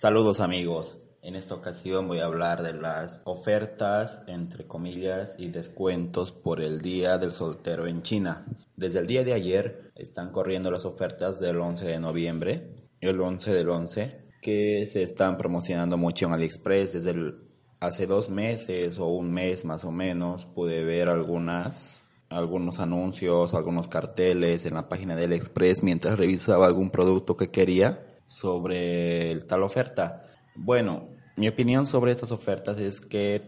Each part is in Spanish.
Saludos amigos. En esta ocasión voy a hablar de las ofertas, entre comillas, y descuentos por el Día del Soltero en China. Desde el día de ayer están corriendo las ofertas del 11 de noviembre, el 11 del 11, que se están promocionando mucho en AliExpress. Desde hace dos meses o un mes más o menos pude ver algunas algunos anuncios, algunos carteles en la página de AliExpress mientras revisaba algún producto que quería sobre tal oferta. Bueno, mi opinión sobre estas ofertas es que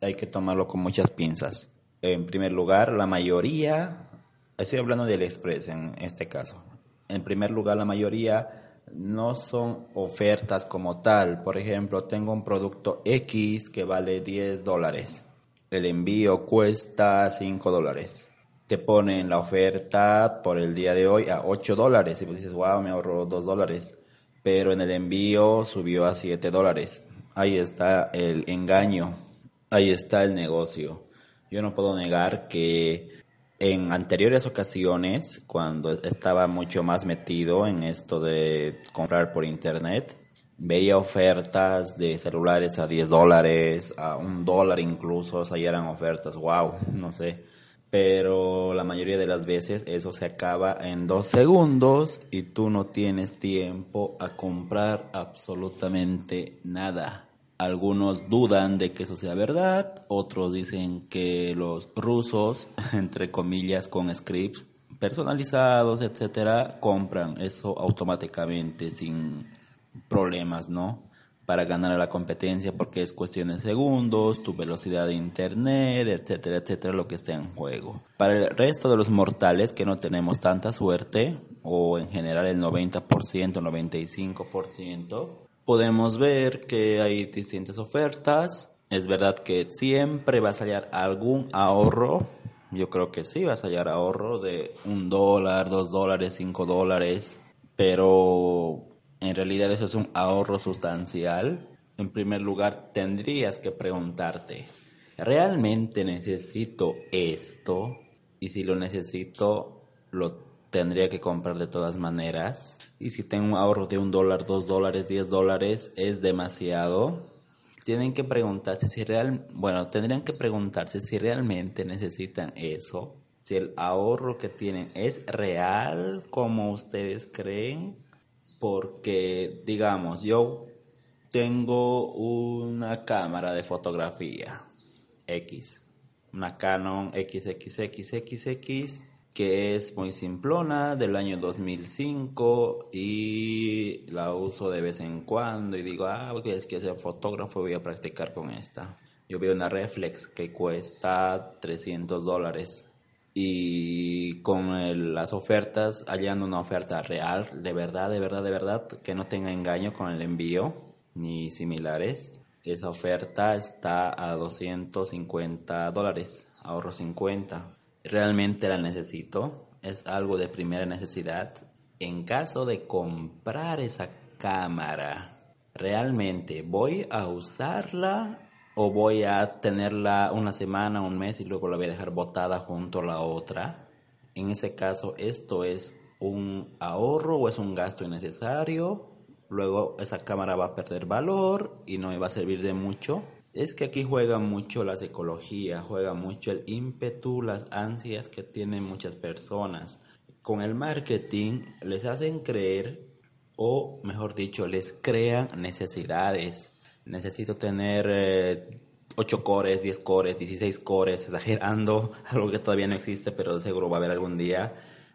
hay que tomarlo con muchas pinzas. En primer lugar, la mayoría, estoy hablando del Express en este caso. En primer lugar, la mayoría no son ofertas como tal. Por ejemplo, tengo un producto X que vale 10 dólares. El envío cuesta 5 dólares. Te ponen la oferta por el día de hoy a 8 dólares y dices, wow, me ahorro 2 dólares pero en el envío subió a 7 dólares. Ahí está el engaño, ahí está el negocio. Yo no puedo negar que en anteriores ocasiones, cuando estaba mucho más metido en esto de comprar por internet, veía ofertas de celulares a 10 dólares, a un dólar incluso, o sea, eran ofertas, wow, no sé pero la mayoría de las veces eso se acaba en dos segundos y tú no tienes tiempo a comprar absolutamente nada. Algunos dudan de que eso sea verdad, otros dicen que los rusos, entre comillas, con scripts personalizados, etcétera, compran eso automáticamente sin problemas, ¿no? Para ganar a la competencia porque es cuestión de segundos, tu velocidad de internet, etcétera, etcétera, lo que esté en juego. Para el resto de los mortales que no tenemos tanta suerte, o en general el 90%, 95%, podemos ver que hay distintas ofertas. Es verdad que siempre va a salir algún ahorro. Yo creo que sí va a salir ahorro de un dólar, dos dólares, cinco dólares. Pero en realidad eso es un ahorro sustancial. En primer lugar, tendrías que preguntarte, ¿realmente necesito esto? Y si lo necesito, lo tendría que comprar de todas maneras. Y si tengo un ahorro de un dólar, dos dólares, diez dólares, es demasiado. Tienen que preguntarse si real, bueno, tendrían que preguntarse si realmente necesitan eso. Si el ahorro que tienen es real como ustedes creen porque, digamos, yo tengo una cámara de fotografía X, una Canon XXXXX que es muy simplona del año 2005 y la uso de vez en cuando y digo, ah, porque es que ser fotógrafo voy a practicar con esta. Yo veo una reflex que cuesta 300 dólares y con las ofertas, hallando una oferta real, de verdad, de verdad, de verdad, que no tenga engaño con el envío ni similares. Esa oferta está a 250 dólares, ahorro 50. Realmente la necesito, es algo de primera necesidad. En caso de comprar esa cámara, realmente voy a usarla o voy a tenerla una semana, un mes y luego la voy a dejar botada junto a la otra. En ese caso, esto es un ahorro o es un gasto innecesario. Luego esa cámara va a perder valor y no me va a servir de mucho. Es que aquí juega mucho la psicología, juega mucho el ímpetu, las ansias que tienen muchas personas. Con el marketing les hacen creer, o mejor dicho, les crean necesidades necesito tener 8 eh, cores, 10 cores, 16 cores, exagerando, algo que todavía no existe, pero seguro va a haber algún día.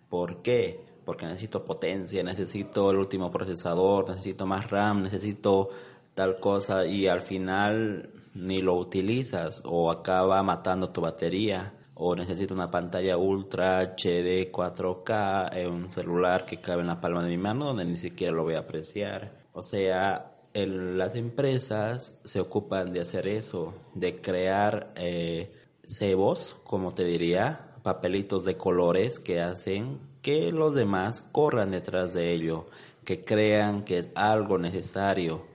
¿Por qué? Porque necesito potencia, necesito el último procesador, necesito más RAM, necesito tal cosa y al final ni lo utilizas o acaba matando tu batería o necesito una pantalla ultra HD 4K en un celular que cabe en la palma de mi mano donde ni siquiera lo voy a apreciar. O sea, las empresas se ocupan de hacer eso, de crear eh, cebos, como te diría, papelitos de colores que hacen que los demás corran detrás de ello, que crean que es algo necesario.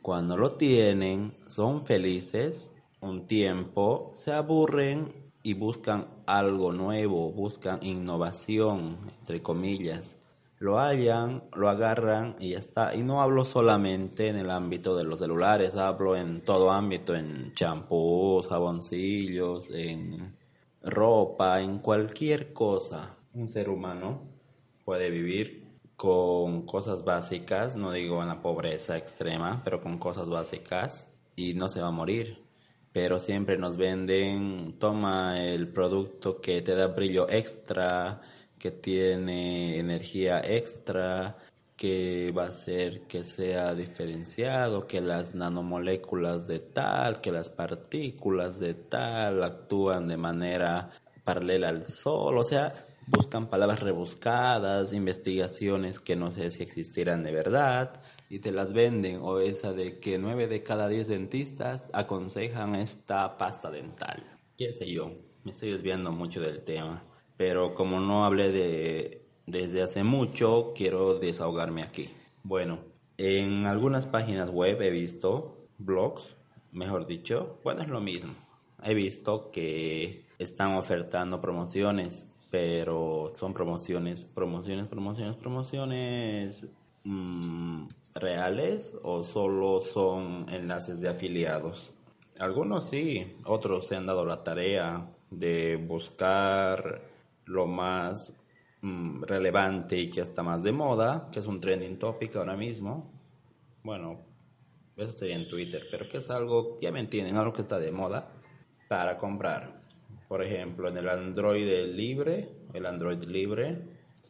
Cuando lo tienen, son felices, un tiempo, se aburren y buscan algo nuevo, buscan innovación, entre comillas. Lo hallan, lo agarran y ya está. Y no hablo solamente en el ámbito de los celulares, hablo en todo ámbito, en champús, jaboncillos, en ropa, en cualquier cosa. Un ser humano puede vivir con cosas básicas, no digo en la pobreza extrema, pero con cosas básicas y no se va a morir. Pero siempre nos venden, toma el producto que te da brillo extra, que tiene energía extra, que va a hacer que sea diferenciado, que las nanomoléculas de tal, que las partículas de tal actúan de manera paralela al sol, o sea, buscan palabras rebuscadas, investigaciones que no sé si existirán de verdad y te las venden, o esa de que nueve de cada diez dentistas aconsejan esta pasta dental. ¿Qué sé yo? Me estoy desviando mucho del tema pero como no hablé de desde hace mucho, quiero desahogarme aquí. Bueno, en algunas páginas web he visto blogs, mejor dicho, bueno, es lo mismo. He visto que están ofertando promociones, pero son promociones, promociones, promociones, promociones mm, reales o solo son enlaces de afiliados. Algunos sí, otros se han dado la tarea de buscar lo más mm, relevante y que está más de moda, que es un trending topic ahora mismo. Bueno, eso sería en Twitter, pero que es algo, ya me entienden, algo que está de moda para comprar. Por ejemplo, en el Android libre, el Android libre,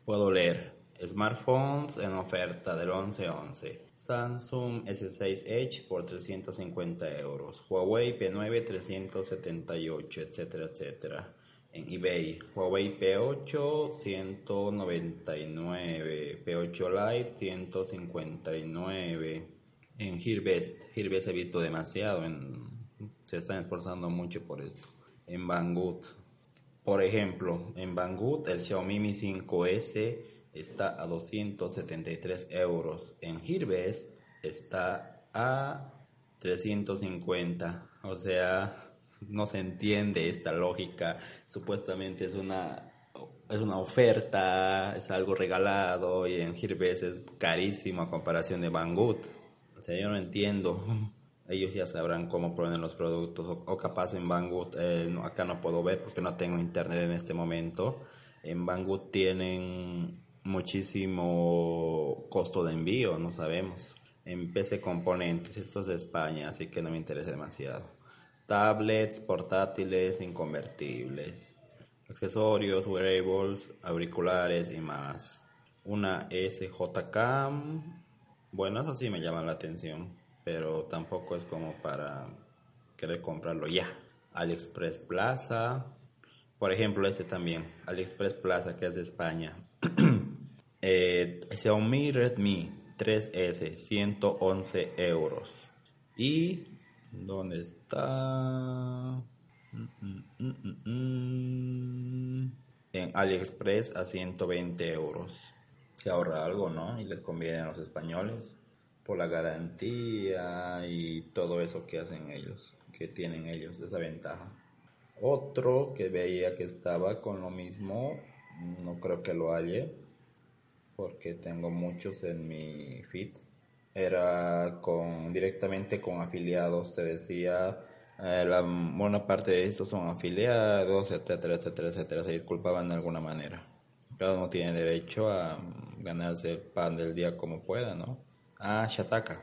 puedo leer smartphones en oferta del 1111. Samsung S6 Edge por 350 euros. Huawei P9 378, etcétera, etcétera en eBay. Huawei P8 199, P8 Lite 159. En Gearbest, Gearbest he visto demasiado, en, se están esforzando mucho por esto. En Banggood, por ejemplo, en Banggood el Xiaomi Mi 5S está a 273 euros. En Gearbest está a 350, o sea, no se entiende esta lógica. Supuestamente es una es una oferta, es algo regalado y en Gearbest es carísimo a comparación de Banggood. O sea, yo no entiendo. Ellos ya sabrán cómo ponen los productos o, capaz en Banggood, eh, acá no puedo ver porque no tengo internet en este momento. En Banggood tienen muchísimo costo de envío, no sabemos. En PC Componentes, esto es de España, así que no me interesa demasiado tablets, portátiles, inconvertibles, accesorios, wearables, auriculares y más. Una SJK, bueno, eso sí me llama la atención, pero tampoco es como para querer comprarlo ya. AliExpress Plaza, por ejemplo, este también, AliExpress Plaza, que es de España. eh, Xiaomi Redmi 3S, 111 euros. Y ¿Dónde está? En AliExpress a 120 euros. Se ahorra algo, ¿no? Y les conviene a los españoles por la garantía y todo eso que hacen ellos, que tienen ellos, esa ventaja. Otro que veía que estaba con lo mismo, no creo que lo haya, porque tengo muchos en mi feed era con directamente con afiliados, se decía, eh, la buena parte de estos son afiliados, etcétera, etcétera, etcétera, se disculpaban de alguna manera. Cada uno tiene derecho a ganarse el pan del día como pueda, ¿no? Ah, Shataka,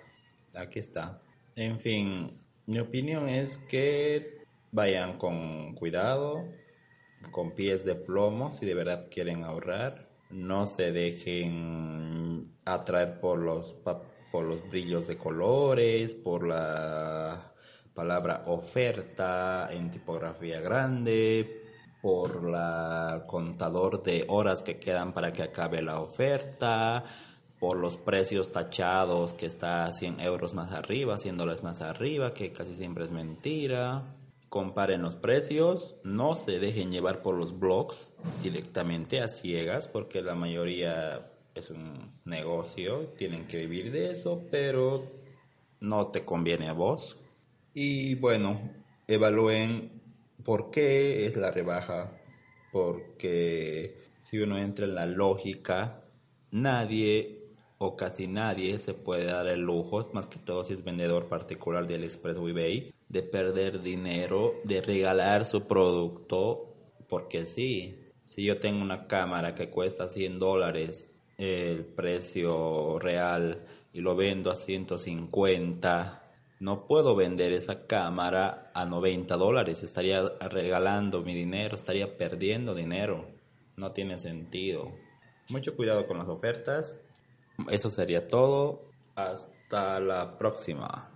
aquí está. En fin, mi opinión es que vayan con cuidado, con pies de plomo si de verdad quieren ahorrar. No se dejen atraer por los por los brillos de colores, por la palabra oferta en tipografía grande, por la contador de horas que quedan para que acabe la oferta, por los precios tachados que está a 100 euros más arriba, 100 dólares más arriba, que casi siempre es mentira. Comparen los precios, no se dejen llevar por los blogs directamente a ciegas, porque la mayoría es un negocio, tienen que vivir de eso, pero no te conviene a vos. Y bueno, evalúen por qué es la rebaja, porque si uno entra en la lógica nadie o casi nadie se puede dar el lujo, más que todo si es vendedor particular del Express o eBay, de perder dinero, de regalar su producto, porque sí, si yo tengo una cámara que cuesta 100 dólares, el precio real, y lo vendo a 150, no puedo vender esa cámara a 90 dólares, estaría regalando mi dinero, estaría perdiendo dinero, no tiene sentido. Mucho cuidado con las ofertas eso sería todo. Hasta la próxima.